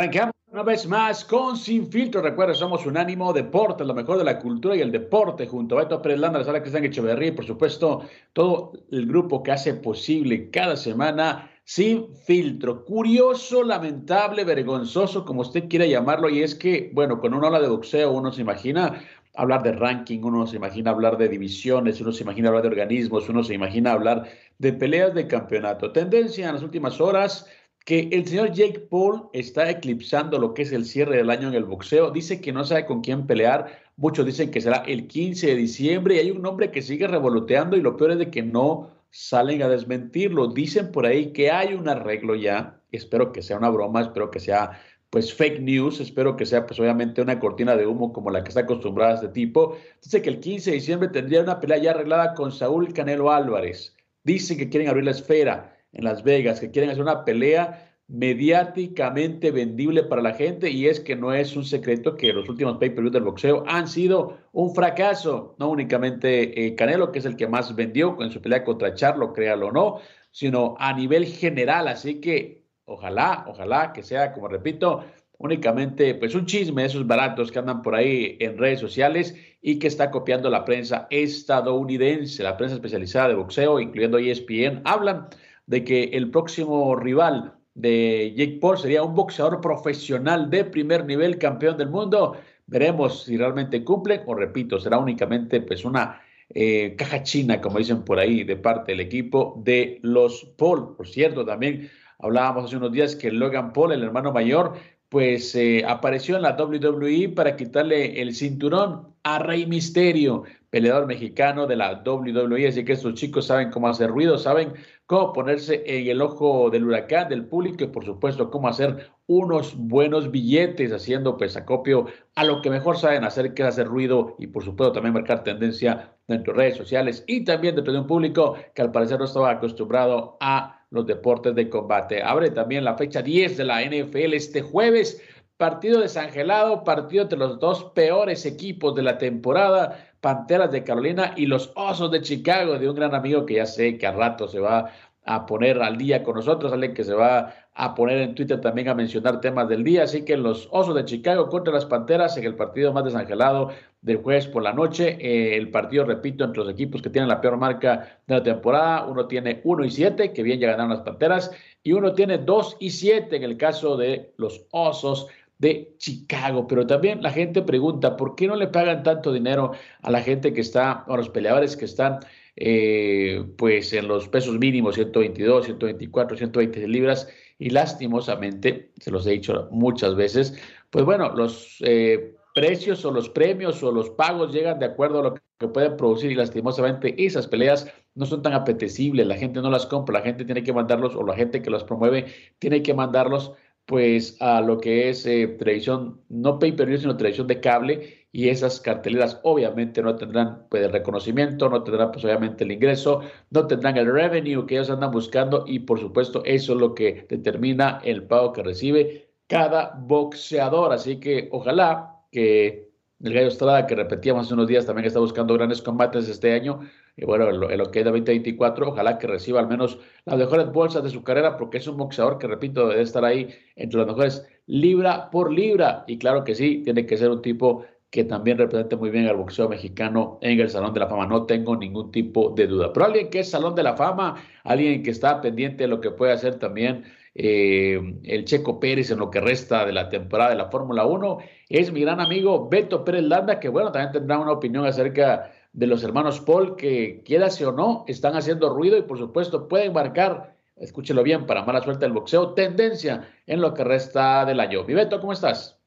Arrancamos una vez más con Sin Filtro. Recuerda, somos Unánimo Deporte, lo mejor de la cultura y el deporte, junto a Beto Pérez Landa, la sala Cristian Echeverría y, por supuesto, todo el grupo que hace posible cada semana Sin Filtro. Curioso, lamentable, vergonzoso, como usted quiera llamarlo, y es que, bueno, con una ola de boxeo uno se imagina hablar de ranking, uno se imagina hablar de divisiones, uno se imagina hablar de organismos, uno se imagina hablar de peleas de campeonato. Tendencia en las últimas horas que el señor Jake Paul está eclipsando lo que es el cierre del año en el boxeo. Dice que no sabe con quién pelear. Muchos dicen que será el 15 de diciembre y hay un nombre que sigue revoloteando y lo peor es de que no salen a desmentirlo. Dicen por ahí que hay un arreglo ya. Espero que sea una broma, espero que sea pues fake news, espero que sea pues obviamente una cortina de humo como la que está acostumbrada este tipo. Dice que el 15 de diciembre tendría una pelea ya arreglada con Saúl Canelo Álvarez. Dicen que quieren abrir la esfera en Las Vegas, que quieren hacer una pelea mediáticamente vendible para la gente y es que no es un secreto que los últimos pay-per-view del boxeo han sido un fracaso, no únicamente eh, Canelo, que es el que más vendió en su pelea contra Charlo, créalo o no, sino a nivel general, así que ojalá, ojalá que sea, como repito, únicamente pues un chisme de esos baratos que andan por ahí en redes sociales y que está copiando la prensa estadounidense, la prensa especializada de boxeo, incluyendo ESPN, hablan de que el próximo rival de Jake Paul sería un boxeador profesional de primer nivel, campeón del mundo. Veremos si realmente cumple o repito, será únicamente pues una eh, caja china, como dicen por ahí, de parte del equipo de los Paul. Por cierto, también hablábamos hace unos días que Logan Paul, el hermano mayor, pues eh, apareció en la WWE para quitarle el cinturón a Rey Misterio peleador mexicano de la WWE, así que estos chicos saben cómo hacer ruido, saben cómo ponerse en el ojo del huracán del público y por supuesto cómo hacer unos buenos billetes haciendo pues acopio a lo que mejor saben hacer, que hacer ruido y por supuesto también marcar tendencia dentro de redes sociales y también dentro de un público que al parecer no estaba acostumbrado a los deportes de combate. Abre también la fecha 10 de la NFL este jueves partido desangelado, partido entre los dos peores equipos de la temporada, Panteras de Carolina y los Osos de Chicago, de un gran amigo que ya sé que a rato se va a poner al día con nosotros, alguien que se va a poner en Twitter también a mencionar temas del día. Así que los Osos de Chicago contra las Panteras en el partido más desangelado del jueves por la noche. Eh, el partido, repito, entre los equipos que tienen la peor marca de la temporada. Uno tiene 1 y 7, que bien ya ganaron las Panteras, y uno tiene 2 y 7 en el caso de los Osos de Chicago. Pero también la gente pregunta, ¿por qué no le pagan tanto dinero a la gente que está, a los peleadores que están eh, pues en los pesos mínimos, 122, 124, 120 libras? Y lastimosamente, se los he dicho muchas veces, pues bueno, los eh, precios o los premios o los pagos llegan de acuerdo a lo que pueden producir y lastimosamente esas peleas no son tan apetecibles, la gente no las compra, la gente tiene que mandarlos o la gente que los promueve tiene que mandarlos pues a lo que es eh, televisión, no pay per view, sino televisión de cable, y esas carteleras obviamente no tendrán pues, el reconocimiento, no tendrán pues obviamente el ingreso, no tendrán el revenue que ellos andan buscando, y por supuesto eso es lo que determina el pago que recibe cada boxeador. Así que ojalá que el Gallo Estrada, que repetíamos hace unos días, también está buscando grandes combates este año, y bueno, en lo, que es de 2024, ojalá que reciba al menos las mejores bolsas de su carrera, porque es un boxeador que, repito, debe estar ahí entre los mejores libra por libra. Y claro que sí, tiene que ser un tipo que también represente muy bien al boxeo mexicano en el Salón de la Fama. No tengo ningún tipo de duda. Pero alguien que es Salón de la Fama, alguien que está pendiente de lo que puede hacer también eh, el Checo Pérez en lo que resta de la temporada de la Fórmula 1, es mi gran amigo Beto Pérez Landa, que bueno, también tendrá una opinión acerca de los hermanos Paul, que quieras o no, están haciendo ruido y por supuesto pueden marcar, escúchelo bien, para mala suerte el boxeo, tendencia en lo que resta del año. Mi Beto, ¿cómo estás?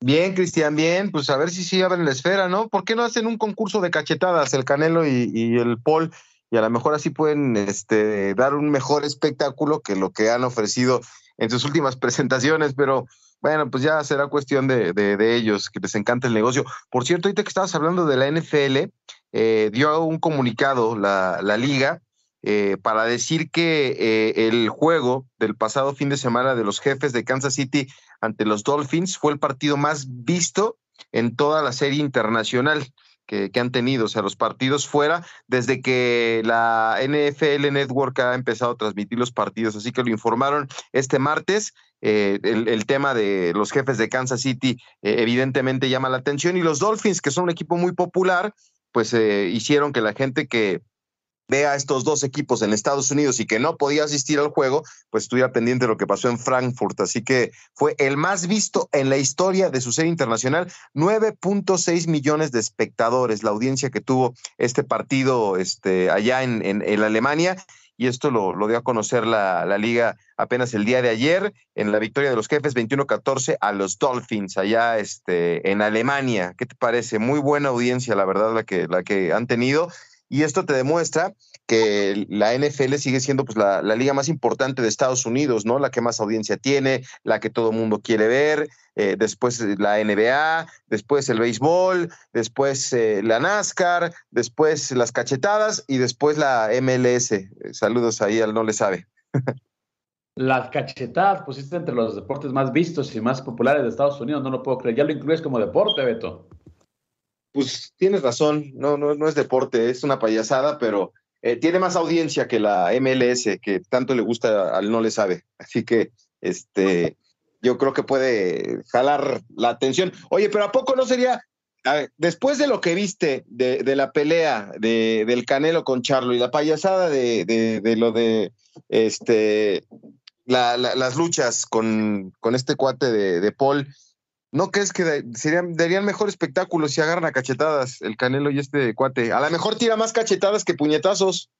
Bien, Cristian, bien, pues a ver si sí abren la esfera, ¿no? ¿Por qué no hacen un concurso de cachetadas el Canelo y, el Paul? Y a lo mejor así pueden este, dar un mejor espectáculo que lo que han ofrecido en sus últimas presentaciones, pero bueno, pues ya será cuestión de, de, ellos, que les encanta el negocio. Por cierto, ahorita que estabas hablando de la NFL, eh, dio un comunicado la, la liga eh, para decir que eh, el juego del pasado fin de semana de los jefes de Kansas City ante los Dolphins fue el partido más visto en toda la serie internacional que, han tenido, o sea, los partidos fuera, desde que la NFL Network ha empezado a transmitir los partidos, así que lo informaron este martes. Eh, el, tema de los jefes de Kansas City evidentemente llama la atención y los Dolphins, que son un equipo muy popular, pues hicieron que la gente que, vea a estos dos equipos en Estados Unidos y que no podía asistir al juego, pues estuviera pendiente de lo que pasó en Frankfurt. Así que fue el más visto en la historia de su serie internacional, 9.6 millones de espectadores, la audiencia que tuvo este partido este, allá en, en, Alemania. Y esto lo, lo, dio a conocer la, la, liga apenas el día de ayer en la victoria de los jefes 21-14 a los Dolphins allá este, en Alemania. ¿Qué te parece? Muy buena audiencia, la verdad, la que, la que han tenido. Y esto te demuestra que la NFL sigue siendo pues, la, liga más importante de Estados Unidos, ¿no? La que más audiencia tiene, la que todo el mundo quiere ver, eh, después la NBA, después el béisbol, después eh, la NASCAR, después las cachetadas y después la MLS. saludos ahí al no le sabe. Las cachetadas pusiste entre los deportes más vistos y más populares de Estados Unidos, no lo puedo creer. Ya lo incluyes como deporte, Beto pues tienes razón, no, no, no es deporte, es una payasada, pero eh, tiene más audiencia que la MLS, que tanto le gusta al no le sabe. Así que este, yo creo que puede jalar la atención. Oye, pero ¿a poco no sería, después de lo que viste de, de la pelea de, del Canelo con Charlo y la payasada de, de lo de este, la, las luchas con, con este cuate de, Paul, ¿No crees que serían, darían mejor espectáculo si agarran a cachetadas el Canelo y este cuate? A lo mejor tira más cachetadas que puñetazos.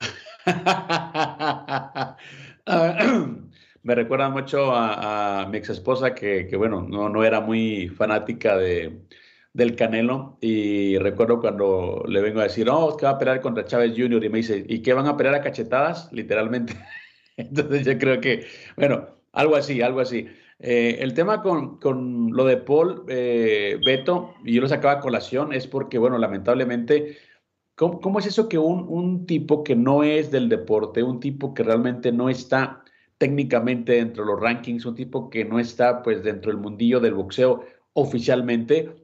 Me recuerda mucho a, mi ex esposa que, bueno, no, no era muy fanática de, del Canelo y recuerdo cuando le vengo a decir, oh, que va a pelear contra Chávez Jr. y me dice, ¿y qué van a pelear a cachetadas? Literalmente. Entonces yo creo que, bueno, algo así, algo así. Eh, el tema con, con, lo de Paul eh, Beto, y yo lo sacaba a colación, es porque, bueno, lamentablemente, ¿cómo, cómo es eso que un, un, tipo que no es del deporte, un tipo que realmente no está técnicamente dentro de los rankings, un tipo que no está pues dentro del mundillo del boxeo oficialmente,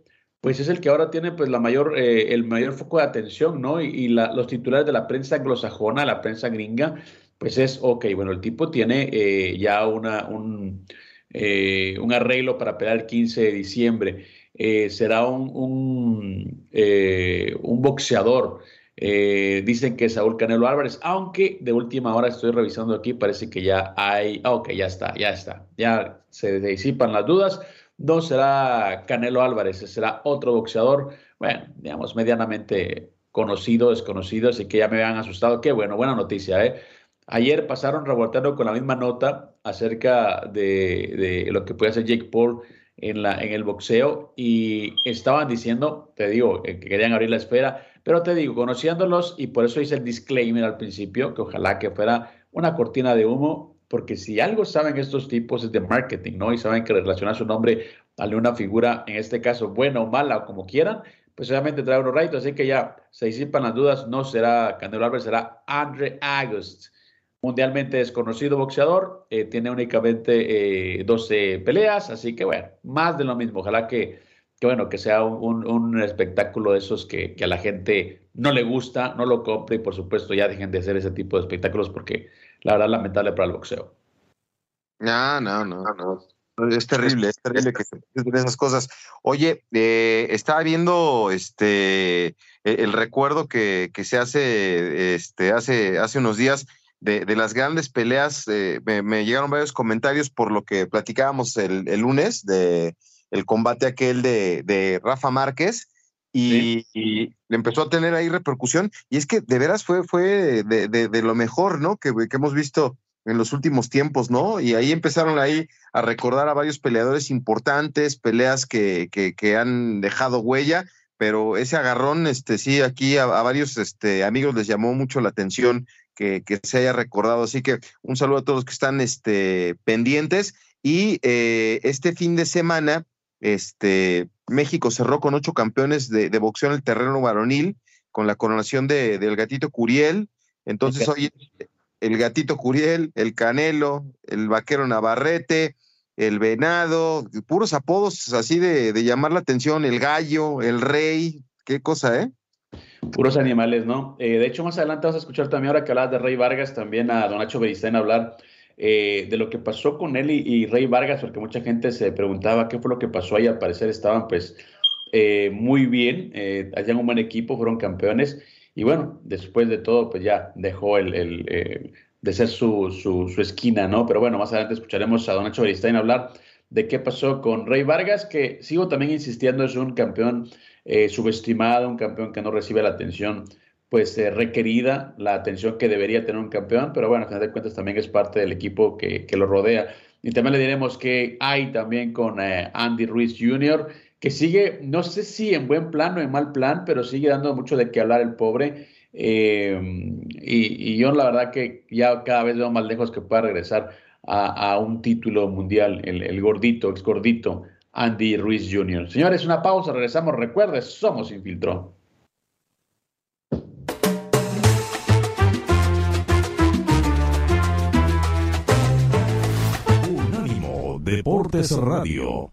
pues es el que ahora tiene pues la mayor, eh, el mayor foco de atención, ¿no? Y, los titulares de la prensa anglosajona, la prensa gringa, pues es, ok, bueno, el tipo tiene ya una, un eh, un arreglo para pelear el 15 de diciembre. Eh, será un, un, eh, boxeador. dicen que Saúl Canelo Álvarez, aunque de última hora estoy revisando aquí, parece que ya hay, ah, ok, ya está, ya está, ya se disipan las dudas. No será Canelo Álvarez, será otro boxeador, bueno, digamos, medianamente conocido, desconocido, así que ya me han asustado. Qué bueno, buena noticia, ¿eh? Ayer pasaron revoltando con la misma nota acerca de, lo que puede hacer Jake Paul en, la, el boxeo y estaban diciendo, te digo, que querían abrir la esfera, pero te digo, conociéndolos y por eso hice el disclaimer al principio, que ojalá que fuera una cortina de humo, porque si algo saben estos tipos es de marketing, ¿no? Y saben que relacionar su nombre a una figura, en este caso, buena o mala o como quieran, pues obviamente trae unos raitos, así que ya se disipan las dudas, no será Canelo Álvarez, será Andre August mundialmente desconocido boxeador, eh, tiene únicamente 12 eh, peleas, así que bueno, más de lo mismo. Ojalá que, bueno, que sea un, espectáculo de esos que, a la gente no le gusta, no lo compre y por supuesto ya dejen de hacer ese tipo de espectáculos porque la verdad es lamentable para el boxeo. No, no, no, no. Es terrible, es terrible que se esas cosas. Oye, eh, estaba viendo este el, recuerdo que, que, se hace este hace hace unos días de, las grandes peleas. Eh, me, llegaron varios comentarios por lo que platicábamos el, lunes de el combate aquel de, Rafa Márquez. Y, empezó a tener ahí repercusión. Y es que de veras fue, fue de, lo mejor, ¿no? Que, que, hemos visto en los últimos tiempos, ¿no? Y ahí empezaron ahí a recordar a varios peleadores importantes, peleas que, que han dejado huella pero ese agarrón, este, sí, aquí a, varios este, amigos les llamó mucho la atención que, se haya recordado. Así que un saludo a todos los que están este, pendientes. Y eh, este fin de semana, este, México cerró con ocho campeones de, boxeo en el terreno varonil, con la coronación de, del gatito Curiel. Entonces, hoy el gatito Curiel, el Canelo, el vaquero Navarrete, el venado, puros apodos así de, de llamar la atención, el gallo, el rey, qué cosa, ¿eh? Puros animales, ¿no? Eh, de hecho, más adelante vas a escuchar también, ahora que hablas de Rey Vargas, también a Don Nacho Beristain hablar eh, de lo que pasó con él y, Rey Vargas, porque mucha gente se preguntaba qué fue lo que pasó ahí. Al parecer estaban, pues, eh, muy bien, hacían un buen equipo, fueron campeones. Y bueno, después de todo, pues ya dejó el, de ser su, su, su, esquina, ¿no? Pero bueno, más adelante escucharemos a Don Nacho Beristain hablar de qué pasó con Rey Vargas, que sigo también insistiendo, es un campeón eh, subestimado, un campeón que no recibe la atención pues eh, requerida, la atención que debería tener un campeón, pero bueno, a final de cuentas también es parte del equipo que, que lo rodea. Y también le diremos que hay también con eh, Andy Ruiz Jr., que sigue, no sé si en buen plan o en mal plan, pero sigue dando mucho de qué hablar el pobre. y, y, yo la verdad que ya cada vez veo más lejos que pueda regresar a, un título mundial, el, gordito, ex gordito, Andy Ruiz Jr. Señores, una pausa, regresamos. Recuerde, somos Infiltró. Unánimo Deportes Radio.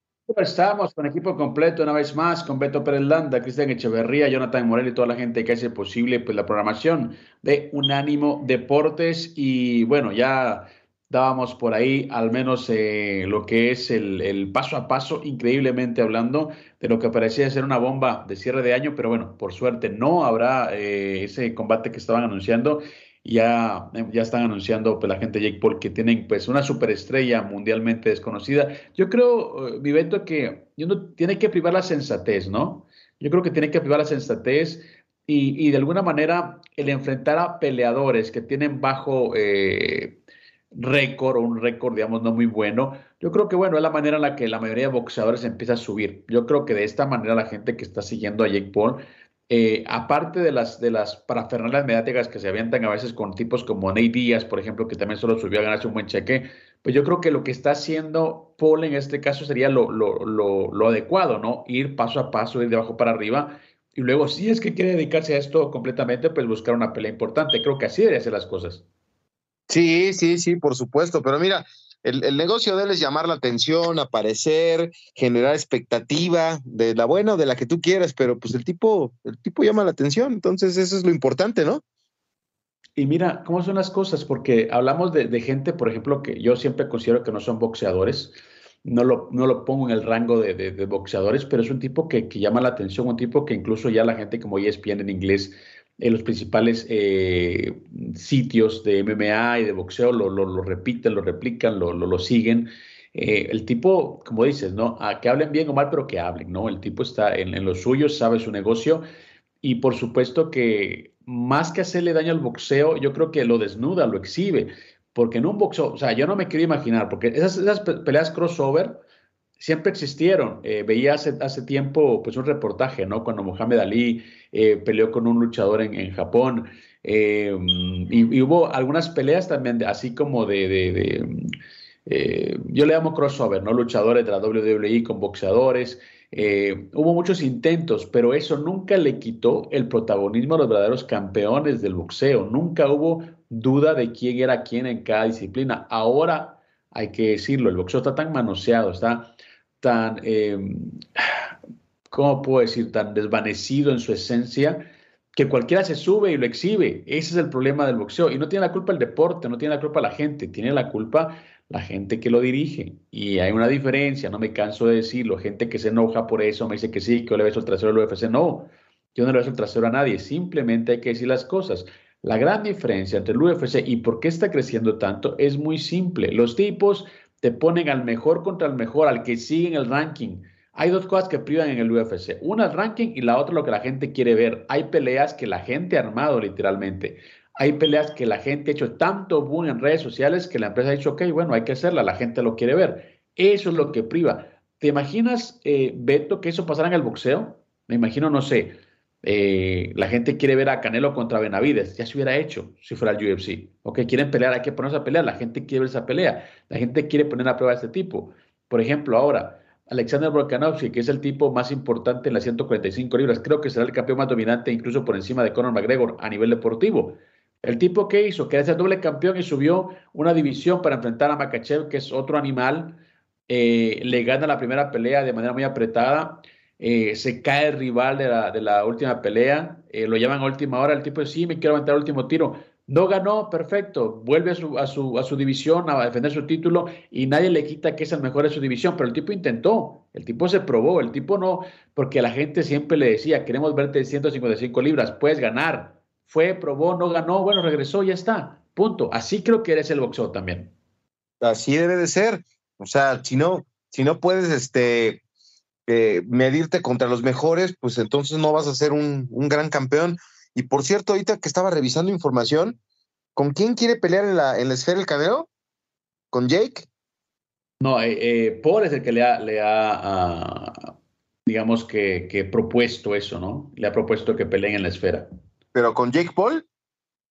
Estamos con equipo completo una vez más, con Beto Pérez Landa, Cristian Echeverría, Jonathan Morel y toda la gente que hace posible pues, la programación de Unánimo Deportes. Y bueno, ya dábamos por ahí al menos eh, lo que es el, paso a paso, increíblemente hablando, de lo que parecía ser una bomba de cierre de año, pero bueno, por suerte no habrá eh, ese combate que estaban anunciando ya, ya están anunciando pues, la gente de Jake Paul que tienen pues una superestrella mundialmente desconocida. Yo creo, eh, que uno tiene que privar la sensatez, ¿no? Yo creo que tiene que privar la sensatez y, y de alguna manera el enfrentar a peleadores que tienen bajo eh, récord o un récord, digamos, no muy bueno. Yo creo que, bueno, es la manera en la que la mayoría de boxeadores empieza a subir. Yo creo que de esta manera la gente que está siguiendo a Jake Paul eh, aparte de las, de las parafernales mediáticas que se avientan a veces con tipos como Nate Díaz, por ejemplo, que también solo subió a ganarse un buen cheque, pues yo creo que lo que está haciendo Paul en este caso sería lo, lo, lo, lo adecuado, ¿no? Ir paso a paso, ir de abajo para arriba, y luego, si es que quiere dedicarse a esto completamente, pues buscar una pelea importante. Creo que así debería ser las cosas. Sí, sí, sí, por supuesto. Pero mira, el, negocio de él es llamar la atención, aparecer, generar expectativa de la buena o de la que tú quieras, pero pues el tipo, el tipo llama la atención, entonces eso es lo importante, ¿no? Y mira, ¿cómo son las cosas? Porque hablamos de, gente, por ejemplo, que yo siempre considero que no son boxeadores, no lo, no lo pongo en el rango de, boxeadores, pero es un tipo que, que, llama la atención, un tipo que incluso ya la gente como ESPN en inglés en los principales eh, sitios de MMA y de boxeo lo, lo, repiten, lo replican, lo, lo siguen. Eh, el tipo, como dices, ¿no? Que hablen bien o mal, pero que hablen, ¿no? El tipo está en, en lo suyo, sabe su negocio y por supuesto que más que hacerle daño al boxeo, yo creo que lo desnuda, lo exhibe, porque en un boxeo, o sea, yo no me quiero imaginar, porque esas, esas peleas crossover, siempre existieron. Eh, veía hace, hace, tiempo pues, un reportaje, ¿no? Cuando Mohamed Ali eh, peleó con un luchador en, Japón. Eh, y, hubo algunas peleas también, así como de, de, yo le llamo crossover, ¿no? Luchadores de la WWE con boxeadores. Eh, hubo muchos intentos, pero eso nunca le quitó el protagonismo a los verdaderos campeones del boxeo. Nunca hubo duda de quién era quién en cada disciplina. Ahora hay que decirlo, el boxeo está tan manoseado, está tan, eh, ¿cómo puedo decir?, tan desvanecido en su esencia que cualquiera se sube y lo exhibe. Ese es el problema del boxeo. Y no tiene la culpa el deporte, no tiene la culpa la gente, tiene la culpa la gente que lo dirige. Y hay una diferencia, no me canso de decirlo, gente que se enoja por eso, me dice que sí, que yo le beso el trasero al UFC. No, yo no le beso el trasero a nadie, simplemente hay que decir las cosas. La gran diferencia entre el UFC y por qué está creciendo tanto es muy simple. Los tipos te ponen al mejor contra el mejor, al que sigue en el ranking. Hay dos cosas que privan en el UFC. Una el ranking y la otra lo que la gente quiere ver. Hay peleas que la gente ha armado literalmente. Hay peleas que la gente ha hecho tanto boom en redes sociales que la empresa ha dicho, ok, bueno, hay que hacerla, la gente lo quiere ver. Eso es lo que priva. ¿Te imaginas, eh, Beto, que eso pasara en el boxeo? Me imagino, no sé, eh, la gente quiere ver a Canelo contra Benavides, ya se hubiera hecho si fuera el UFC. Ok, quieren pelear, hay que ponerse a pelear, la gente quiere ver esa pelea, la gente quiere poner a prueba de este tipo. Por ejemplo, ahora, Alexander Volkanovski, que es el tipo más importante en las 145 libras, creo que será el campeón más dominante incluso por encima de Conor McGregor a nivel deportivo. El tipo que hizo, que era el doble campeón y subió una división para enfrentar a Makachev, que es otro animal, eh, le gana la primera pelea de manera muy apretada, eh, se cae el rival de la, de la última pelea, eh, lo llaman a última hora, el tipo dice, sí, me quiero aventar el último tiro. No ganó, perfecto, vuelve a su, a, su, a su división a defender su título y nadie le quita que es el mejor de su división, pero el tipo intentó, el tipo se probó, el tipo no, porque la gente siempre le decía, queremos verte de 155 libras, puedes ganar, fue, probó, no ganó, bueno, regresó, ya está. Punto. Así creo que eres el boxeo también. Así debe de ser. O sea, si no, si no puedes este, eh, medirte contra los mejores, pues entonces no vas a ser un, gran campeón. Y por cierto, ahorita que estaba revisando información, ¿con quién quiere pelear en la, en la esfera el Canelo? ¿Con Jake? No, eh, eh, Paul es el que le ha, le ha ah, digamos que, que, propuesto eso, ¿no? Le ha propuesto que peleen en la esfera. ¿Pero con Jake Paul?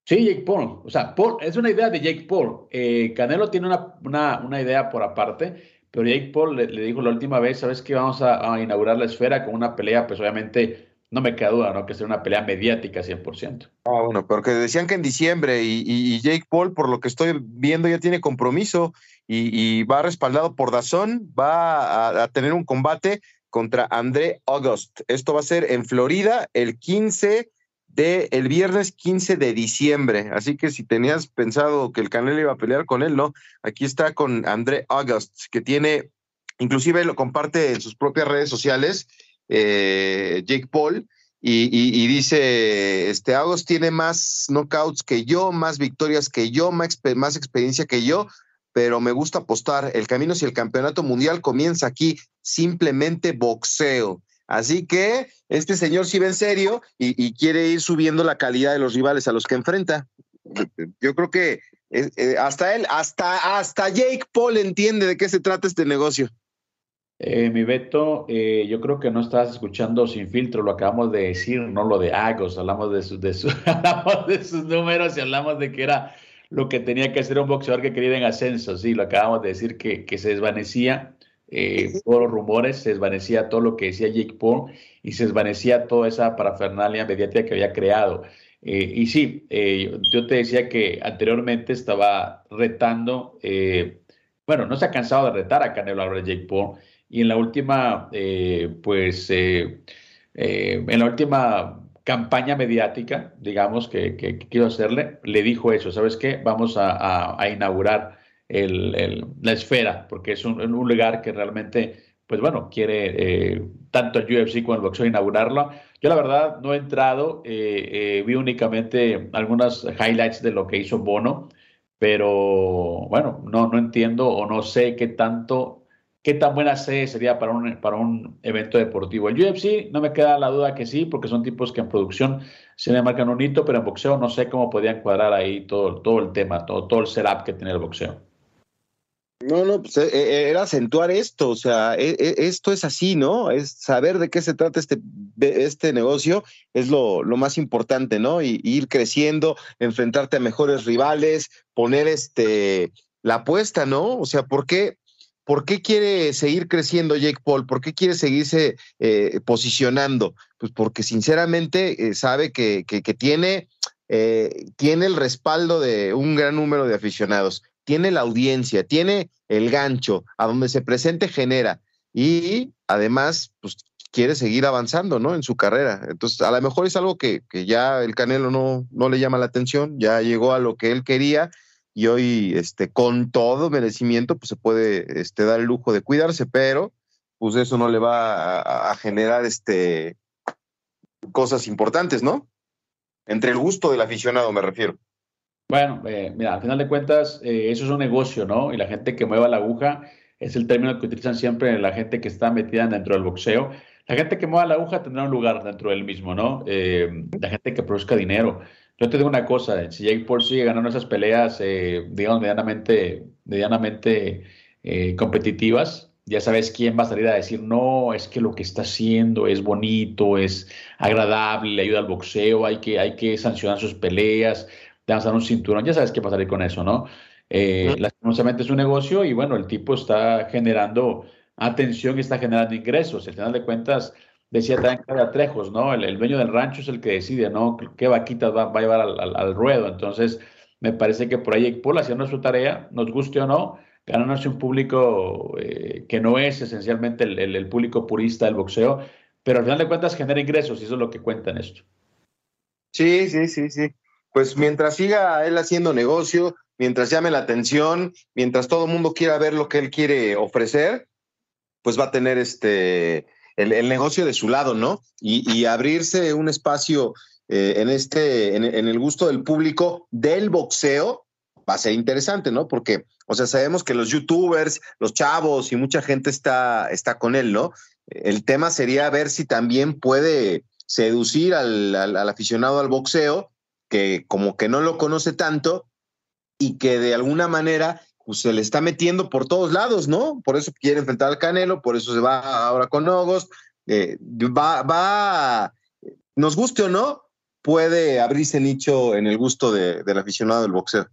Sí, Jake Paul. O sea, Paul, es una idea de Jake Paul. Canelo tiene una, idea por aparte, pero Jake Paul le, dijo la última vez, ¿sabes qué? Vamos a, inaugurar la esfera con una pelea, pues obviamente no me queda duda, ¿no? Que sea una pelea mediática 100%. Ah, bueno, pero que decían que en diciembre y, Jake Paul, por lo que estoy viendo, ya tiene compromiso y, va respaldado por Dazón, va a, a, tener un combate contra André August. Esto va a ser en Florida el 15 de el viernes 15 de diciembre. Así que si tenías pensado que el Canelo iba a pelear con él, no. Aquí está con André August, que tiene, inclusive lo comparte en sus propias redes sociales, eh, Jake Paul, y, dice, este August tiene más knockouts que yo, más victorias que yo, más experiencia que yo, pero me gusta apostar. El camino si el campeonato mundial comienza aquí, simplemente boxeo. Así que este señor sí ve en serio y, quiere ir subiendo la calidad de los rivales a los que enfrenta. Yo creo que eh, eh, hasta él, hasta, hasta Jake Paul entiende de qué se trata este negocio. Eh, mi Beto, yo creo que no estás escuchando sin filtro, lo acabamos de decir, no lo de Agos, hablamos de, de, hablamos de sus números y hablamos de que era lo que tenía que hacer un boxeador que quería ir en ascenso, sí, lo acabamos de decir que, que se desvanecía eh, todos los rumores, se desvanecía todo lo que decía Jake Paul y se desvanecía toda esa parafernalia mediática que había creado. Eh, y sí, eh, yo te decía que anteriormente estaba retando, bueno, no se ha cansado de retar a Canelo Álvarez Jake Paul, y en la última, pues, en la última campaña mediática, digamos, que, que, quiero hacerle, le dijo eso, ¿sabes qué? Vamos a inaugurar el, la esfera, porque es un, un, lugar que realmente, pues bueno, quiere eh, tanto el UFC como el boxeo inaugurarlo. Yo la verdad no he entrado, eh, eh, vi únicamente algunas highlights de lo que hizo Bono, pero bueno, no, no entiendo o no sé qué tanto, qué tan buena sede sería para un, para un evento deportivo. El UFC no me queda la duda que sí, porque son tipos que en producción se le marcan un hito, pero en boxeo no sé cómo podían cuadrar ahí todo, todo el tema, todo, todo el setup que tiene el boxeo. No, no, pues eh, eh, era acentuar esto, o sea, e, e, esto es así, ¿no? Es saber de qué se trata este, este negocio, es lo, lo más importante, ¿no? Y, ir creciendo, enfrentarte a mejores rivales, poner este la apuesta, ¿no? O sea, ¿por qué, ¿por qué quiere seguir creciendo Jake Paul? ¿Por qué quiere seguirse eh, posicionando? Pues porque sinceramente eh, sabe que, que, tiene, eh, tiene el respaldo de un gran número de aficionados, tiene la audiencia, tiene el gancho, a donde se presente genera y además pues quiere seguir avanzando, ¿no? En su carrera. Entonces, a lo mejor es algo que, que ya el Canelo no, no le llama la atención, ya llegó a lo que él quería y hoy, este, con todo merecimiento, pues se puede este, dar el lujo de cuidarse, pero pues eso no le va a, generar este, cosas importantes, ¿no? Entre el gusto del aficionado, me refiero. Bueno, eh, mira, al final de cuentas, eh, eso es un negocio, ¿no? Y la gente que mueva la aguja es el término que utilizan siempre la gente que está metida dentro del boxeo. La gente que mueva la aguja tendrá un lugar dentro del mismo, ¿no? Eh, la gente que produzca dinero. Yo te digo una cosa, si Jake Paul sigue ganando esas peleas, eh, digamos, medianamente, medianamente eh, competitivas, ya sabes quién va a salir a decir, no, es que lo que está haciendo es bonito, es agradable, le ayuda al boxeo, hay que, hay que sancionar sus peleas, le dan un cinturón, ya sabes qué va a salir con eso, ¿no? Eh, lastimosamente es un negocio y bueno, el tipo está generando atención y está generando ingresos. Al final de cuentas, decía también Claudia Trejos, ¿no? El, dueño del rancho es el que decide, ¿no? ¿Qué vaquitas va, a llevar al, ruedo? Entonces, me parece que por ahí Paul haciendo su tarea, nos guste o no, ganándose un público eh, que no es esencialmente el, público purista del boxeo, pero al final de cuentas genera ingresos y eso es lo que cuenta en esto. Sí, sí, sí, sí. Pues mientras siga él haciendo negocio, mientras llame la atención, mientras todo el mundo quiera ver lo que él quiere ofrecer, pues va a tener este el, negocio de su lado, ¿no? Y, abrirse un espacio eh, en este, en, el gusto del público del boxeo va a ser interesante, ¿no? Porque, o sea, sabemos que los youtubers, los chavos y mucha gente está, está con él, ¿no? El tema sería ver si también puede seducir al, al aficionado al boxeo, que como que no lo conoce tanto y que de alguna manera pues se le está metiendo por todos lados, ¿no? Por eso quiere enfrentar al Canelo, por eso se va ahora con Ogos. Eh, va, va, nos guste o no, puede abrirse nicho en el gusto del aficionado del boxeo.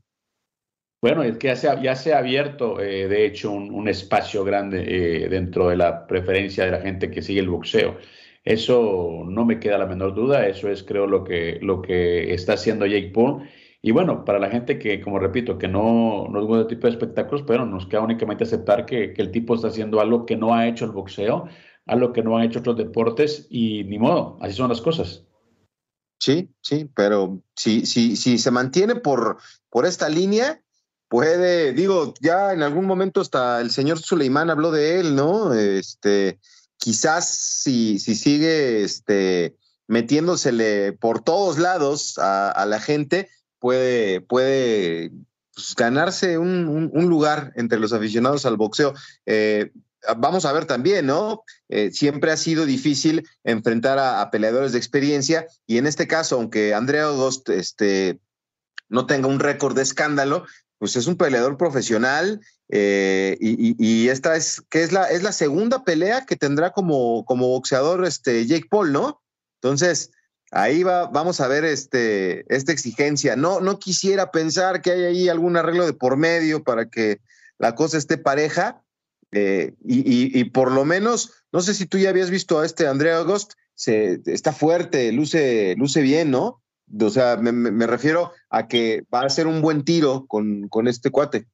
Bueno, es que ya se ha, ya se ha abierto, eh, de hecho, un, espacio grande eh, dentro de la preferencia de la gente que sigue el boxeo. Eso no me queda la menor duda, eso es creo lo que, lo que está haciendo Jake Paul y bueno, para la gente que, como repito, que no, no gusta este tipo de espectáculos, pero nos queda únicamente aceptar que, el tipo está haciendo algo que no ha hecho el boxeo, algo que no han hecho otros deportes y ni modo, así son las cosas. Sí, sí, pero si, si, si se mantiene por, por esta línea, puede, digo, ya en algún momento hasta el señor Suleimán habló de él, ¿no? Este, quizás si, si sigue este, metiéndosele por todos lados a, la gente, puede, puede pues, ganarse un, lugar entre los aficionados al boxeo. Eh, vamos a ver también, ¿no? Eh, siempre ha sido difícil enfrentar a, peleadores de experiencia y en este caso, aunque Andrea August este, no tenga un récord de escándalo, pues es un peleador profesional eh, y, esta es que es la, es la segunda pelea que tendrá como, como boxeador este Jake Paul, ¿no? Entonces, Ahí va, vamos a ver este, esta exigencia. No, no quisiera pensar que hay ahí algún arreglo de por medio para que la cosa esté pareja. Eh, y, por lo menos, no sé si tú ya habías visto a este Andrea August, se, está fuerte, luce, luce bien, ¿no? O sea, me, refiero a que va a ser un buen tiro con, con este cuate.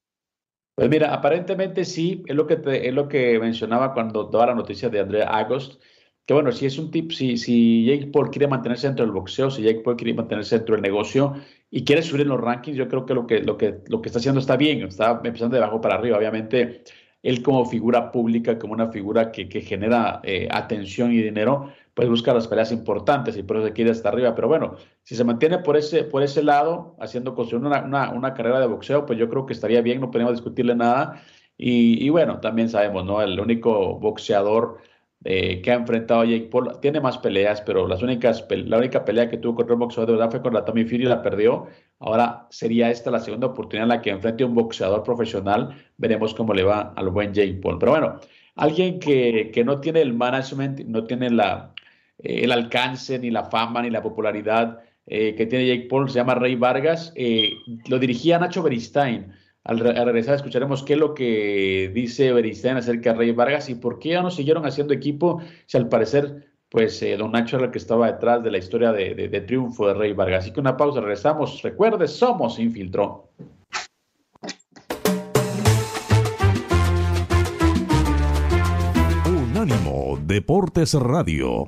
Pues mira, aparentemente sí, es lo que, es lo que mencionaba cuando daba la noticia de Andrea August que bueno, si es un tip, si, si Jake Paul quiere mantenerse dentro del boxeo, si Jake Paul quiere mantenerse dentro del negocio y quiere subir en los rankings, yo creo que lo que, lo que, lo que está haciendo está bien, está empezando de abajo para arriba. Obviamente, él como figura pública, como una figura que, que genera eh, atención y dinero, pues busca las peleas importantes y por eso se quiere hasta arriba. Pero bueno, si se mantiene por ese, por ese lado, haciendo construir una, una, una carrera de boxeo, pues yo creo que estaría bien, no podemos discutirle nada. Y, y bueno, también sabemos, ¿no? El único boxeador eh, que ha enfrentado a Jake Paul. Tiene más peleas, pero las únicas, la única pelea que tuvo contra un boxeador de verdad fue con la Tommy Fury y la perdió. Ahora sería esta la segunda oportunidad en la que enfrente a un boxeador profesional. Veremos cómo le va al buen Jake Paul. Pero bueno, alguien que, que no tiene el management, no tiene la, el alcance, ni la fama, ni la popularidad eh, que tiene Jake Paul, se llama Rey Vargas. lo dirigía Nacho Beristain Al, regresar escucharemos qué es lo que dice Beristain acerca de Rey Vargas y por qué ya no siguieron haciendo equipo si al parecer pues eh, don Nacho era el que estaba detrás de la historia de, de, triunfo de Rey Vargas. Así que una pausa, regresamos. Recuerde, somos Infiltró. Unánimo Deportes Radio.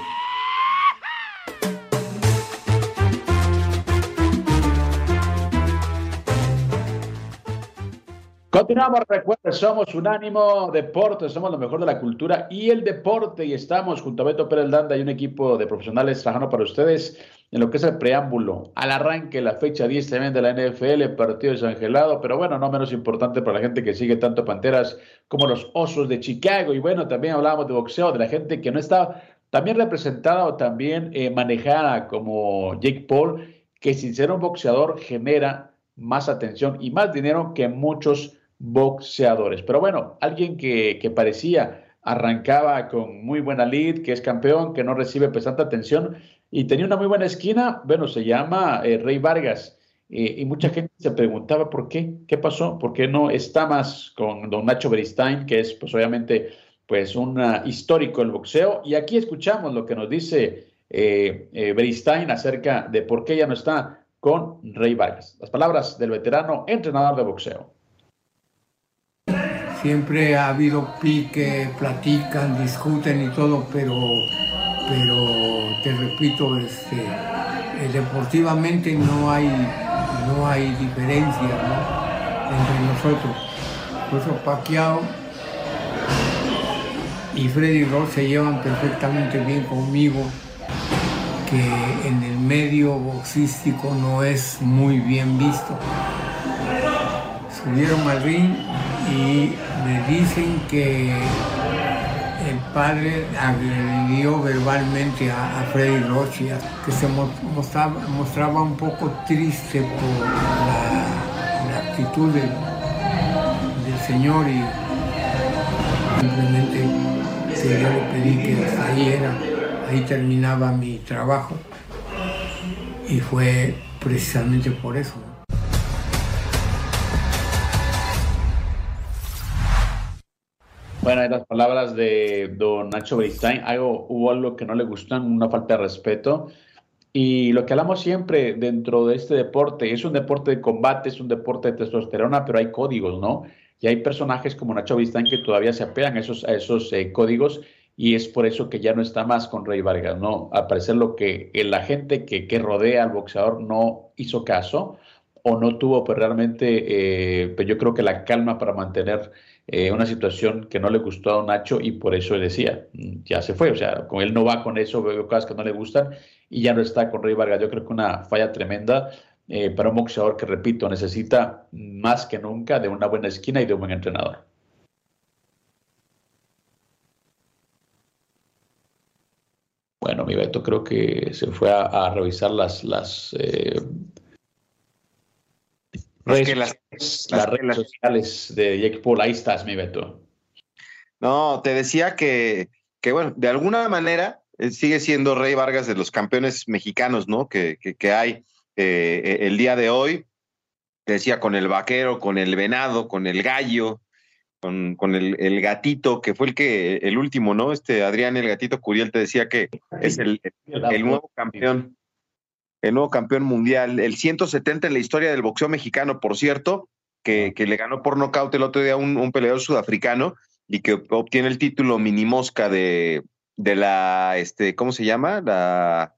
Continuamos, recuerden, somos Unánimo Deportes, somos lo mejor de la cultura y el deporte y estamos junto a Beto Pérez Landa y un equipo de profesionales trabajando para ustedes en lo que es el preámbulo al arranque, la fecha 10 también de la NFL, partido desangelado, pero bueno, no menos importante para la gente que sigue tanto Panteras como los Osos de Chicago. Y bueno, también hablábamos de boxeo, de la gente que no está también representada o también eh, manejada como Jake Paul, que sin ser un boxeador genera más atención y más dinero que muchos boxeadores. Pero bueno, alguien que, que parecía arrancaba con muy buena lead, que es campeón, que no recibe pues tanta atención y tenía una muy buena esquina, bueno, se llama eh, Rey Vargas. Eh, y mucha gente se preguntaba por qué, qué pasó, por qué no está más con don Nacho Beristain, que es pues obviamente pues un histórico del boxeo. Y aquí escuchamos lo que nos dice eh, eh, Beristain acerca de por qué ya no está con Rey Vargas. Las palabras del veterano entrenador de boxeo siempre ha habido pique, platican, discuten y todo, pero, pero te repito, este, eh, deportivamente no hay, no hay diferencia entre nosotros. Por eso Pacquiao y Freddy Ross se llevan perfectamente bien conmigo, que en el medio boxístico no es muy bien visto. Subieron al y me dicen que el padre agredió verbalmente a, Freddy Rochi, que se mostraba, un poco triste por la, actitud del, señor y simplemente yo le pedí que ahí era, ahí terminaba mi trabajo y fue precisamente por eso. Bueno, las palabras de don Nacho Beristain, algo, hubo algo que no le gustan, una falta de respeto. Y lo que hablamos siempre dentro de este deporte, es un deporte de combate, es un deporte de testosterona, pero hay códigos, ¿no? Y hay personajes como Nacho Beristain que todavía se apegan a esos, a esos eh, códigos y es por eso que ya no está más con Rey Vargas, ¿no? Al parecer lo que la gente que, que rodea al boxeador no hizo caso o no tuvo pues realmente, eh, pues yo creo que la calma para mantener eh, una situación que no le gustó a Nacho y por eso decía, mm, ya se fue, o sea, con él no va con eso, veo cosas que no le gustan y ya no está con Rey Vargas. Yo creo que una falla tremenda eh, para un boxeador que, repito, necesita más que nunca de una buena esquina y de un buen entrenador. Bueno, mi Beto creo que se fue a, revisar las, las las, redes sociales de Jake Paul, ahí estás, mi Beto. No, te decía que, que bueno, de alguna manera eh, sigue siendo Rey Vargas de los campeones mexicanos, ¿no? Que, que, hay eh, eh, el día de hoy. Te decía con el vaquero, con el venado, con el gallo, con, con el, el, gatito, que fue el que, el último, ¿no? Este Adrián, el gatito Curiel, te decía que es el, el nuevo campeón el nuevo campeón mundial, el 170 en la historia del boxeo mexicano, por cierto, que, que le ganó por nocaut el otro día un, un peleador sudafricano y que obtiene el título mini mosca de, de la, este, ¿cómo se llama? La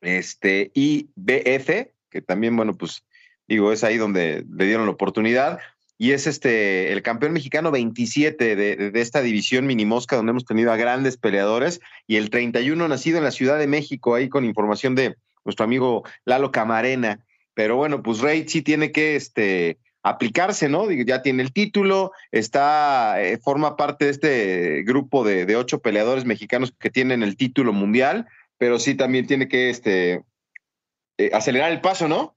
este, IBF, que también, bueno, pues digo, es ahí donde le dieron la oportunidad. Y es este el campeón mexicano 27 de, de, esta división mini mosca, donde hemos tenido a grandes peleadores, y el 31 nacido en la Ciudad de México, ahí con información de, nuestro amigo Lalo Camarena. Pero bueno, pues Rey sí tiene que este, aplicarse, ¿no? Ya tiene el título, está, eh, forma parte de este grupo de, ocho peleadores mexicanos que tienen el título mundial pero sí también tiene que este, eh, acelerar el paso, ¿no?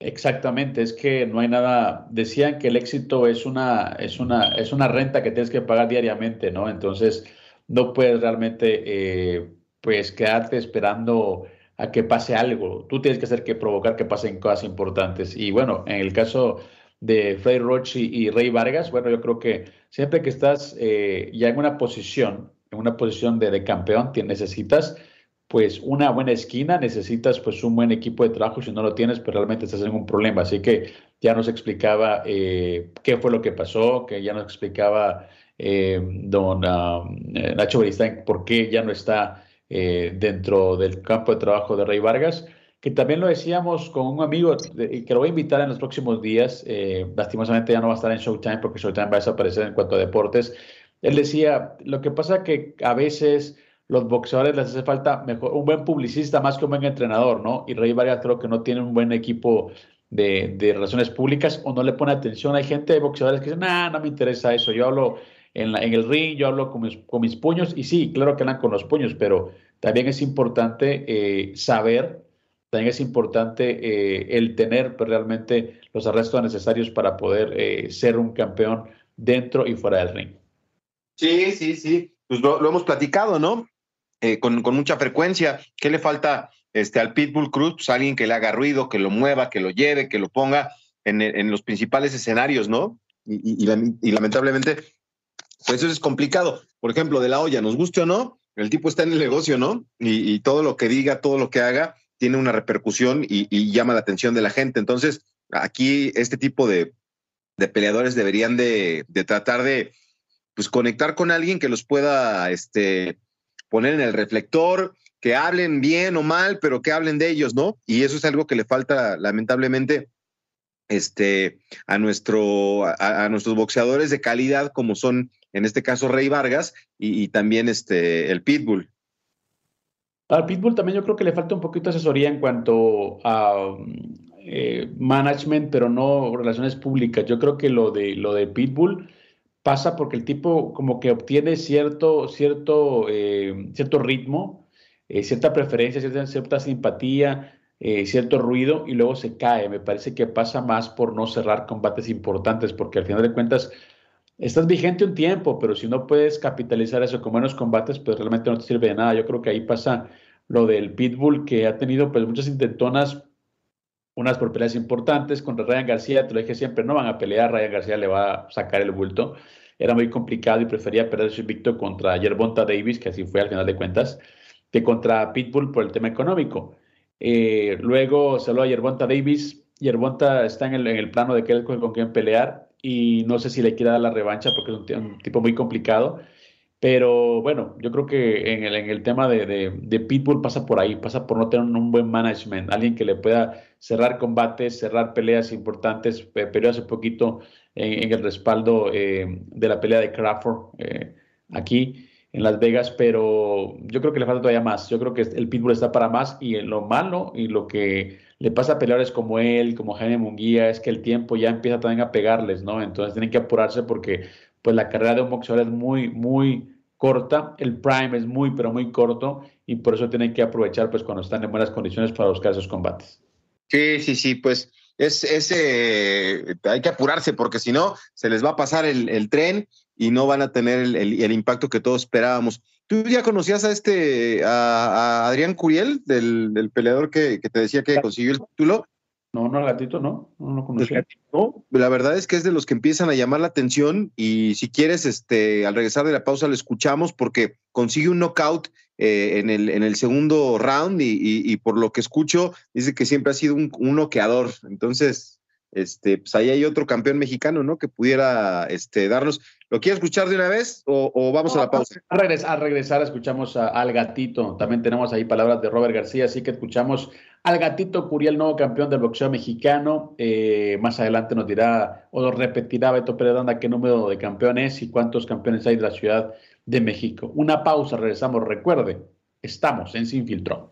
Exactamente, es que no hay nada. Decían que el éxito es una, es una, es una renta que tienes que pagar diariamente, ¿no? Entonces, no puedes realmente, eh, pues, quedarte esperando a que pase algo. Tú tienes que hacer que provocar que pasen cosas importantes. Y bueno, en el caso de Freddy Roach y, Rey Vargas, bueno, yo creo que siempre que estás eh, ya en una posición, en una posición de, campeón, necesitas pues una buena esquina, necesitas pues un buen equipo de trabajo, si no lo tienes, pues realmente estás en un problema. Así que ya nos explicaba eh, qué fue lo que pasó, que ya nos explicaba eh, don eh, Nacho Beristain por qué ya no está dentro del campo de trabajo de Rey Vargas, que también lo decíamos con un amigo que lo voy a invitar en los próximos días, lastimosamente ya no va a estar en Showtime porque Showtime va a desaparecer en cuanto a deportes. Él decía, lo que pasa que a veces los boxeadores les hace falta mejor, un buen publicista más que un buen entrenador, ¿no? Y Rey Vargas creo que no tiene un buen equipo de, relaciones públicas o no le pone atención. Hay gente de boxeadores que dicen, nah, no me interesa eso, yo hablo en, en el ring, yo hablo con mis, con mis, puños, y sí, claro que hablan con los puños, pero también es importante eh, saber, también es importante eh, el tener realmente los arrestos necesarios para poder eh, ser un campeón dentro y fuera del ring. Sí, sí, sí. Pues lo hemos platicado, ¿no? Eh, con, mucha frecuencia. ¿Qué le falta este, al Pitbull Cruz? Pues alguien que le haga ruido, que lo mueva, que lo lleve, que lo ponga en, los principales escenarios, ¿no? Y, lamentablemente, pues eso es complicado. Por ejemplo, de la olla, nos guste o no, el tipo está en el negocio, ¿no? Y, todo lo que diga, todo lo que haga, tiene una repercusión y, llama la atención de la gente. Entonces, aquí este tipo de, peleadores deberían de, tratar de pues conectar con alguien que los pueda este, poner en el reflector, que hablen bien o mal, pero que hablen de ellos, ¿no? Y eso es algo que le falta, lamentablemente, este, a, nuestro, a, nuestros boxeadores de calidad, como son, en este caso, Rey Vargas y, también este, el Pitbull. Al Pitbull también yo creo que le falta un poquito de asesoría en cuanto a eh, management, pero no relaciones públicas. Yo creo que lo de, lo de Pitbull pasa porque el tipo como que obtiene cierto, cierto, eh, cierto ritmo, eh, cierta preferencia, cierta, cierta simpatía, cierto ruido y luego se cae. Me parece que pasa más por no cerrar combates importantes, porque al final de cuentas estás vigente un tiempo, pero si no puedes capitalizar eso con buenos combates, pues realmente no te sirve de nada. Yo creo que ahí pasa lo del Pitbull, que ha tenido pues muchas intentonas unas por peleas importantes contra Ryan García, te lo dije siempre, no van a pelear, Ryan García le va a sacar el bulto. Era muy complicado y prefería perder su invicto contra Yerbonta Davis, que así fue al final de cuentas, que contra Pitbull por el tema económico. Eh, luego habló a Yerbonta Davis. Yerbonta está en el, en el plano de que él con quién pelear y no sé si le quiera dar la revancha porque es un tipo muy complicado. Pero bueno, yo creo que en el, en el tema de, de, Pitbull pasa por ahí, pasa por no tener un, buen management, alguien que le pueda cerrar combates, cerrar peleas importantes. Pero hace poquito en, el respaldo eh, de la pelea de Crawford eh, aquí en Las Vegas, pero yo creo que le falta todavía más. Yo creo que el Pitbull está para más y lo malo y lo que le pasa a peleadores como él, como Jaime Munguía, es que el tiempo ya empieza también a pegarles, ¿no? Entonces tienen que apurarse porque pues la carrera de un boxeador es muy, muy corta, el prime es muy, pero muy corto y por eso tienen que aprovechar pues cuando están en buenas condiciones para buscar esos combates. Sí, sí, sí, pues es, ese hay que apurarse porque si no se les va a pasar el, tren y no van a tener el, impacto que todos esperábamos. ¿Tú ya conocías a este, a, Adrián Curiel, del, peleador que, que, te decía que consiguió el título? No, no, el gatito no, no lo conocí. la verdad es que es de los que empiezan a llamar la atención y si quieres, este, al regresar de la pausa lo escuchamos porque consigue un knockout eh, en, el, en el segundo round y, por lo que escucho dice que siempre ha sido un, un noqueador. Entonces, este, pues ahí hay otro campeón mexicano, ¿no? Que pudiera este, darnos. ¿Lo quieres escuchar de una vez o, vamos a la pausa? A regresar, a regresar escuchamos al gatito. También tenemos ahí palabras de Robert García, así que escuchamos al gatito Curiel, nuevo campeón del boxeo mexicano. Eh, más adelante nos dirá o nos repetirá Beto Pérez qué número de campeones y cuántos campeones hay de la Ciudad de México. Una pausa, regresamos. Recuerde, estamos en Sin Filtro.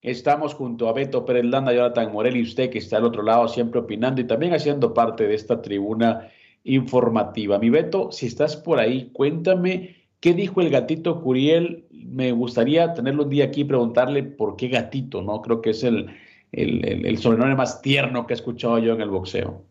Estamos junto a Beto Pérez Landa, Jonathan Morel y usted que está al otro lado siempre opinando y también haciendo parte de esta tribuna informativa. Mi Beto, si estás por ahí, cuéntame qué dijo el gatito Curiel. Me gustaría tenerlo un día aquí y preguntarle por qué gatito, ¿no? Creo que es el, el, el sobrenombre más tierno que he escuchado yo en el boxeo.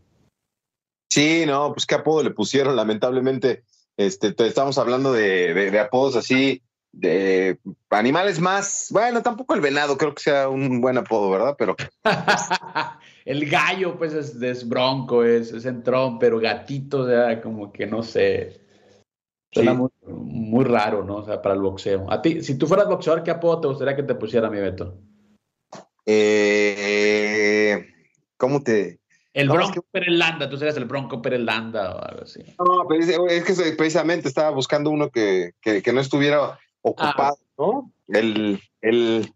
Sí, no, pues qué apodo le pusieron, lamentablemente este, estamos hablando de, de, apodos así, de animales más, bueno, tampoco el venado creo que sea un buen apodo, ¿verdad? Pero... el gallo, pues es, bronco, es, es entrón, pero gatito, o sea, como que no sé. Suena muy, raro, ¿no? O sea, para el boxeo. A ti, si tú fueras boxeador, ¿qué apodo te gustaría que te pusiera, mi Beto? Eh, ¿Cómo te, el Bronco Perelanda, tú serías el Bronco Perelanda o algo así. No, es, que precisamente estaba buscando uno que, que, no estuviera ocupado, ah. ¿no? El, el,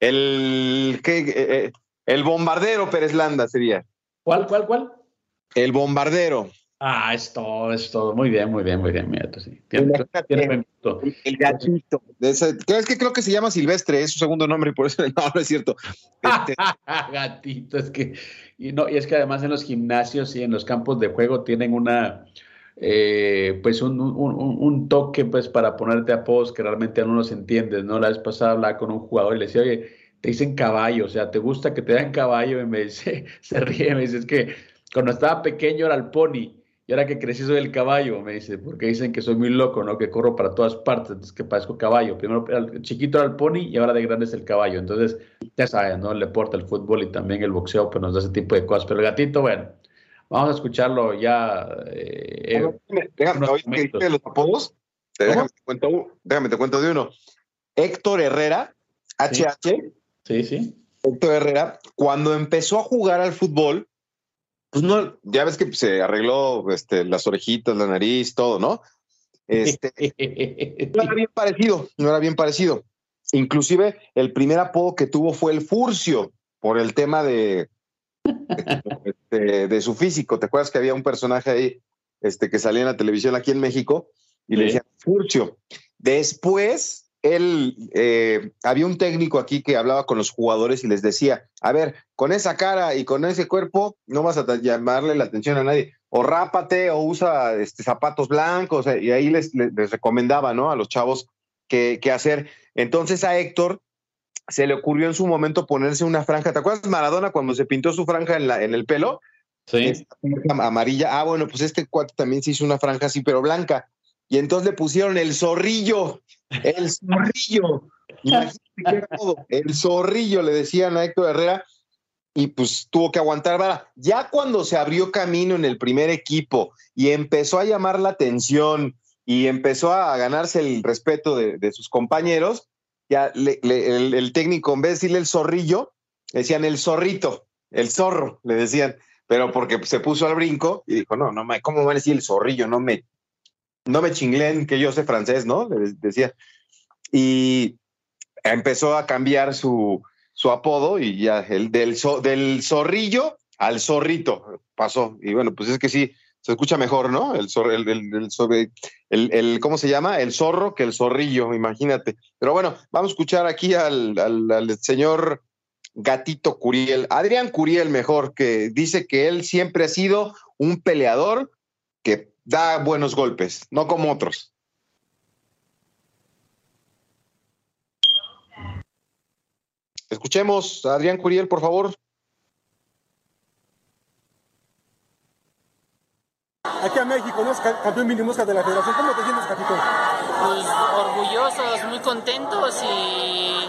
el, ¿qué? Eh, eh, el bombardero Pérez Landa sería. ¿Cuál, cuál, cuál? El bombardero. Ah, es todo, es todo. Muy bien, muy bien, muy bien, mira, sí. Tiene, el, el gatito. Es que creo que se llama Silvestre, es su segundo nombre y por eso no, no es cierto. Este... gatito, es que, y no, y es que además en los gimnasios y en los campos de juego tienen una, eh, pues un, un, un, toque pues para ponerte a post que realmente no los entiendes, ¿no? La vez pasada hablaba con un jugador y le decía, oye, te dicen caballo, o sea, ¿te gusta que te den caballo? Y me dice, se ríe, me dice, es que cuando estaba pequeño era el pony y ahora que crecí soy el caballo, me dice, porque dicen que soy muy loco, ¿no? Que corro para todas partes, que parezco caballo. Primero el chiquito era el pony y ahora de grande es el caballo. Entonces, ya saben, ¿no? El deporte, el fútbol y también el boxeo, pues nos da ese tipo de cosas. Pero el gatito, bueno, vamos a escucharlo ya. Eh, déjame, déjame los apodos. Déjame te, cuento, déjame te cuento de uno. Héctor Herrera, HH. Sí, sí. Héctor Herrera, cuando empezó a jugar al fútbol, pues no, ya ves que se arregló este, las orejitas, la nariz, todo, ¿no? Este, no era bien parecido, no era bien parecido. Inclusive el primer apodo que tuvo fue el Furcio, por el tema de, este, de, su físico. ¿Te acuerdas que había un personaje ahí este, que salía en la televisión aquí en México y le decían Furcio? Después él, eh, había un técnico aquí que hablaba con los jugadores y les decía, a ver, con esa cara y con ese cuerpo no vas a llamarle la atención a nadie, o rápate o usa este, zapatos blancos, y ahí les, recomendaba, ¿no? A los chavos qué hacer. Entonces a Héctor se le ocurrió en su momento ponerse una franja, ¿te acuerdas Maradona cuando se pintó su franja en, la, en el pelo? Sí. Amarilla. Ah, bueno, pues este cuate también se hizo una franja así, pero blanca. Y entonces le pusieron el zorrillo, el zorrillo. El zorrillo le decían a Héctor Herrera y pues tuvo que aguantar Ya cuando se abrió camino en el primer equipo y empezó a llamar la atención y empezó a ganarse el respeto de, sus compañeros, ya el, técnico en vez de decirle el zorrillo, decían el zorrito, el zorro, le decían, pero porque se puso al brinco y dijo, no, no, ¿cómo van a decir el zorrillo? No me no me chinglen que yo sé francés, ¿no? Le decía. Y empezó a cambiar su, su apodo y ya el del, del zorrillo al zorrito pasó. Y bueno, pues es que sí, se escucha mejor, ¿no? El, el, el, el, el, ¿cómo se llama? El zorro que el zorrillo, imagínate. Pero bueno, vamos a escuchar aquí al, al, al, señor Gatito Curiel, Adrián Curiel mejor, que dice que él siempre ha sido un peleador que da buenos golpes, no como otros. Escuchemos a Adrián Curiel, por favor. Aquí a México, ¿no? Es campeón mini de la federación. ¿Cómo te sientes, capitán? Pues orgullosos, muy contentos y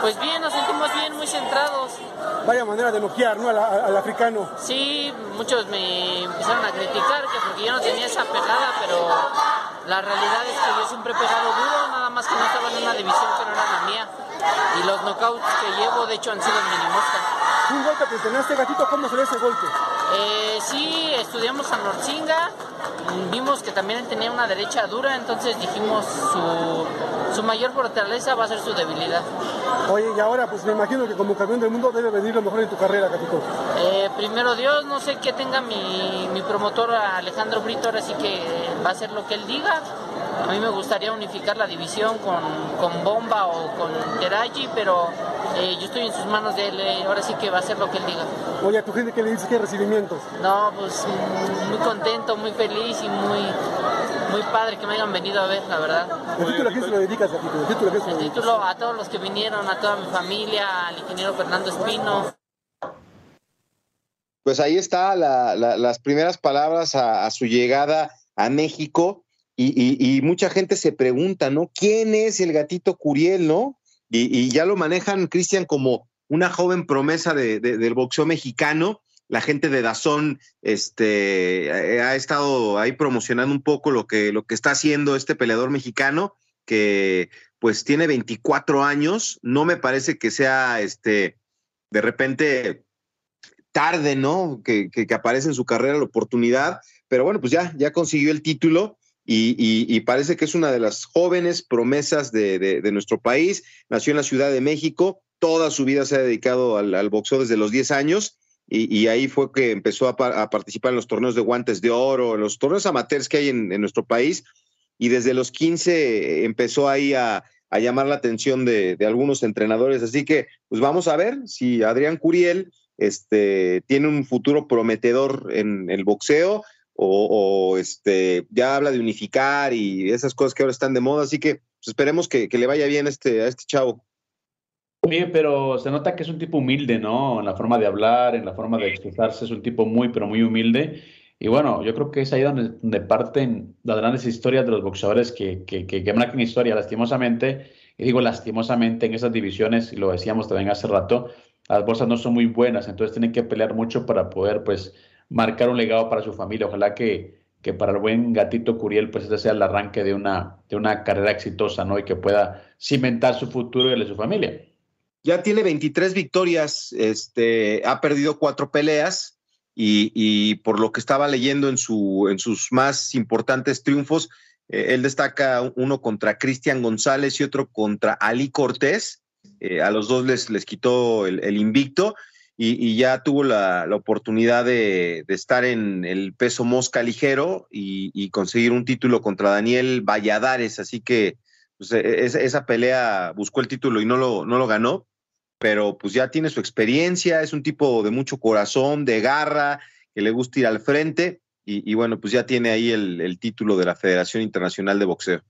pues bien, nos sentimos bien, muy centrados Vaya manera de noquear ¿no? al, al, africano. Sí, muchos me empezaron a criticar que porque yo no tenía esa pegada, pero la realidad es que yo siempre he pegado duro, nada más que no estaba en una división que no era la mía. Y los knockouts que llevo, de hecho, han sido en minimosca. Un golpe que pues, gatito, ¿cómo se ve ese golpe? Eh, sí, estudiamos a Norcinga, vimos que también tenía una derecha dura, entonces dijimos su, su mayor fortaleza va a ser su debilidad. Oye, y ahora pues me imagino que como campeón del mundo debe venir lo mejor en tu carrera, gatito. Eh, primero Dios, no sé qué tenga mi, mi promotor Alejandro Brito, ahora sí que va a hacer lo que él diga. A mí me gustaría unificar la división con, con Bomba o con Teraji, pero eh, yo estoy en sus manos de él, eh, ahora sí que va a hacer lo que él diga. Oye, a tu gente, ¿qué le dices? ¿Qué recibimientos? No, pues mm, muy contento, muy feliz y muy, muy padre que me hayan venido a ver, la verdad. ¿El título a quién se lo dedicas, gatito? ¿El título a quién se lo El dedicas? título a todos los que vinieron, a toda mi familia, al ingeniero Fernando Espino. Pues ahí está la- la- las primeras palabras a, a su llegada a México y, y- y mucha gente se pregunta, ¿no? ¿Quién es el gatito Curiel, no? Y, ya lo manejan, Cristian, como una joven promesa de- de- del boxeo mexicano. La gente de Dazón este, ha estado ahí promocionando un poco lo que, lo que está haciendo este peleador mexicano, que pues tiene 24 años. No me parece que sea este, de repente tarde, ¿no? Que, que, que aparece en su carrera la oportunidad, pero bueno, pues ya, ya consiguió el título y, parece que es una de las jóvenes promesas de, nuestro país. Nació en la Ciudad de México, toda su vida se ha dedicado al, boxeo desde los 10 años y, ahí fue que empezó a, pa- a participar en los torneos de guantes de oro, en los torneos amateurs que hay en, nuestro país y desde los 15 empezó ahí a, llamar la atención de, de algunos entrenadores. Así que, pues vamos a ver si Adrián Curiel este, tiene un futuro prometedor en el boxeo o, este, ya habla de unificar y esas cosas que ahora están de moda. Así que pues, esperemos que, que le vaya bien este, a este chavo. Oye, pero se nota que es un tipo humilde, ¿no? En la forma de hablar, en la forma de expresarse, es un tipo muy, pero muy humilde. Y bueno, yo creo que es ahí donde, donde parten las grandes historias de los boxeadores que, que, que, que marcan historia, lastimosamente. Y digo lastimosamente en esas divisiones, y lo decíamos también hace rato, las bolsas no son muy buenas, entonces tienen que pelear mucho para poder, pues, marcar un legado para su familia. Ojalá que, que para el buen gatito Curiel, pues, este sea el arranque de una, de una carrera exitosa, ¿no? Y que pueda cimentar su futuro y el de su familia. Ya tiene 23 victorias, este, ha perdido cuatro peleas y, y por lo que estaba leyendo en, su, en sus más importantes triunfos, eh, él destaca uno contra Cristian González y otro contra Ali Cortés. Eh, a los dos les, les quitó el, el invicto y, y, ya tuvo la, la oportunidad de, de, estar en el peso mosca ligero y, y, conseguir un título contra Daniel Valladares. Así que pues, es, esa pelea buscó el título y no lo, no lo ganó pero pues ya tiene su experiencia, es un tipo de mucho corazón, de garra, que le gusta ir al frente y, y bueno, pues ya tiene ahí el, el, título de la Federación Internacional de Boxeo.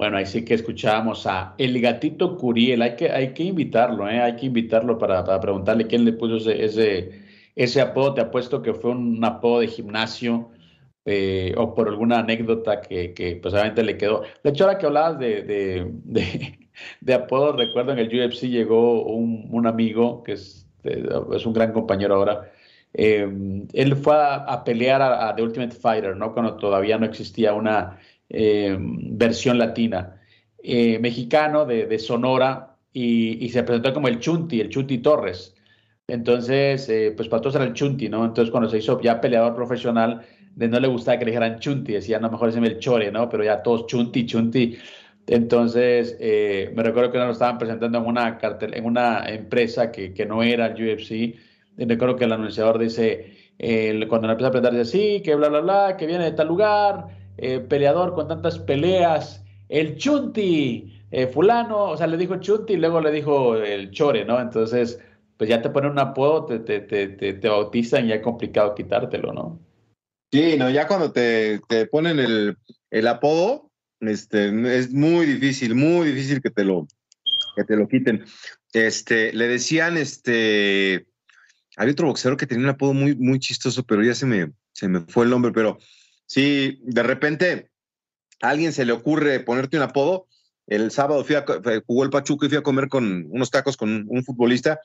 Bueno, ahí sí que escuchábamos a El Gatito Curiel, hay que, hay que invitarlo, ¿eh? hay que invitarlo para, para preguntarle quién le puso ese, ese, ese, apodo, te apuesto que fue un apodo de gimnasio. Eh, o por alguna anécdota que, que pues obviamente le quedó. De hecho, ahora que hablabas de, de, de, de apodos, recuerdo en el UFC llegó un, un amigo que es, es, un gran compañero ahora. Eh, él fue a, a pelear a, a, The Ultimate Fighter, ¿no? Cuando todavía no existía una eh, versión latina. Eh, mexicano de, de Sonora y, y, se presentó como el Chunti, el Chunti Torres. Entonces, eh, pues para todos era el Chunti, ¿no? Entonces, cuando se hizo ya peleador profesional, no le gustaba que le dijeran Chunti, decía, no, mejor decime el Chore, ¿no? Pero ya todos Chunti, Chunti. Entonces, eh, me recuerdo que nos lo estaban presentando en una, cartel, en una empresa que, que no era el UFC. Y recuerdo que el anunciador dice, eh, cuando empieza a presentar, dice, sí, que bla, bla, bla, que viene de tal lugar, eh, peleador con tantas peleas, el Chunti, eh, fulano, o sea, le dijo Chunti y luego le dijo el Chore, ¿no? Entonces, pues ya te ponen un apodo, te, te, te, te, bautizan y ya es complicado quitártelo, ¿no? Sí, no, ya cuando te, te ponen el, el, apodo, este, es muy difícil, muy difícil que te lo, que te lo quiten. Este, le decían, este, había otro boxeador que tenía un apodo muy, muy chistoso, pero ya se me, se me fue el nombre, pero sí, de repente a alguien se le ocurre ponerte un apodo. El sábado fui a, jugó el Pachuca y fui a comer con unos tacos con un futbolista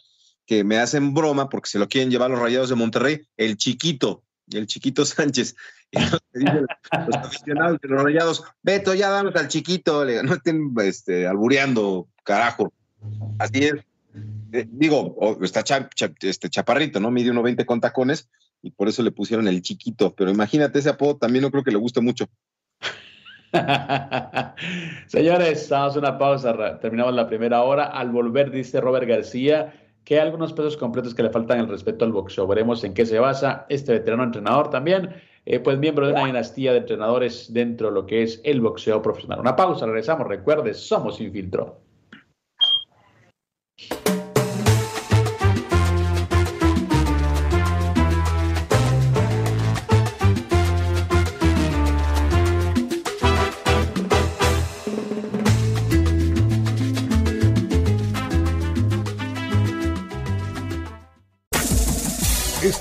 que me hacen broma porque se lo quieren llevar los rayados de Monterrey, el chiquito, el chiquito Sánchez. Y los, los aficionados de los rayados, Beto, ya danos al chiquito, le no estén este, albureando, carajo. Así es. Eh, digo, está este chaparrito, ¿no? Mide 1.20 con tacones y por eso le pusieron el chiquito. Pero imagínate, ese apodo también no creo que le guste mucho. Señores, damos una pausa, terminamos la primera hora. Al volver, dice Robert García, que hay algunos pesos completos que le faltan el respeto al boxeo. Veremos en qué se basa este veterano entrenador también, eh, pues miembro de una dinastía de entrenadores dentro de lo que es el boxeo profesional. Una pausa, regresamos. Recuerde, somos Infiltro.